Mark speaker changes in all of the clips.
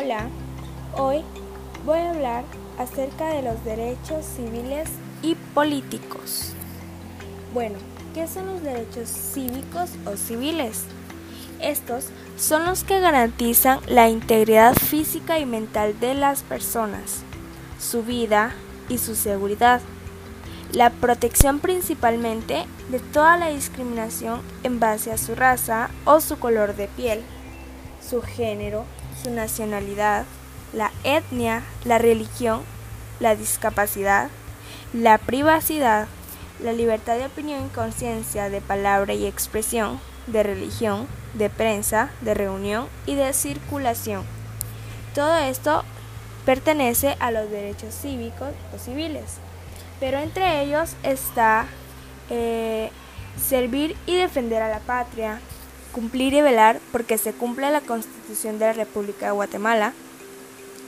Speaker 1: Hola, hoy voy a hablar acerca de los derechos civiles y políticos. Bueno, ¿qué son los derechos cívicos o civiles? Estos son los que garantizan la integridad física y mental de las personas, su vida y su seguridad, la protección principalmente de toda la discriminación en base a su raza o su color de piel, su género, su nacionalidad, la etnia, la religión, la discapacidad, la privacidad, la libertad de opinión y conciencia de palabra y expresión, de religión, de prensa, de reunión y de circulación. Todo esto pertenece a los derechos cívicos o civiles, pero entre ellos está eh, servir y defender a la patria, cumplir y velar porque se cumpla la Constitución de la República de Guatemala,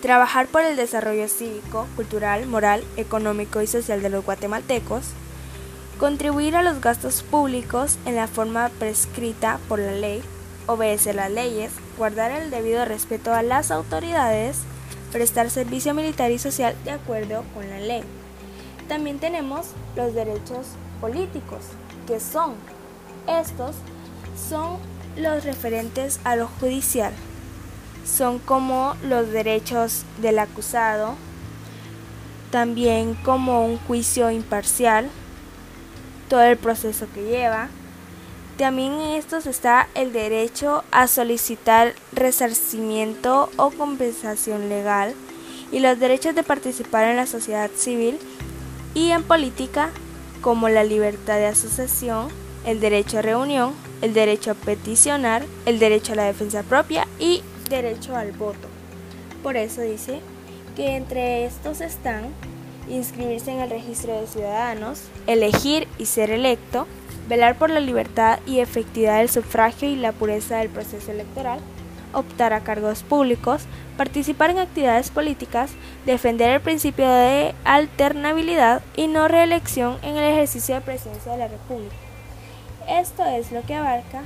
Speaker 1: trabajar por el desarrollo cívico, cultural, moral, económico y social de los guatemaltecos, contribuir a los gastos públicos en la forma prescrita por la ley, obedecer las leyes, guardar el debido respeto a las autoridades, prestar servicio militar y social de acuerdo con la ley. También tenemos los derechos políticos, que son estos son los referentes a lo judicial. Son como los derechos del acusado, también como un juicio imparcial, todo el proceso que lleva. También en estos está el derecho a solicitar resarcimiento o compensación legal y los derechos de participar en la sociedad civil y en política como la libertad de asociación, el derecho a reunión, el derecho a peticionar, el derecho a la defensa propia y derecho al voto. Por eso dice que entre estos están inscribirse en el registro de ciudadanos, elegir y ser electo, velar por la libertad y efectividad del sufragio y la pureza del proceso electoral, optar a cargos públicos, participar en actividades políticas, defender el principio de alternabilidad y no reelección en el ejercicio de presidencia de la República. Esto es lo que abarca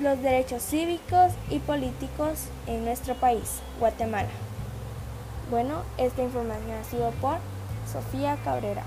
Speaker 1: los derechos cívicos y políticos en nuestro país, Guatemala. Bueno, esta información ha sido por Sofía Cabrera.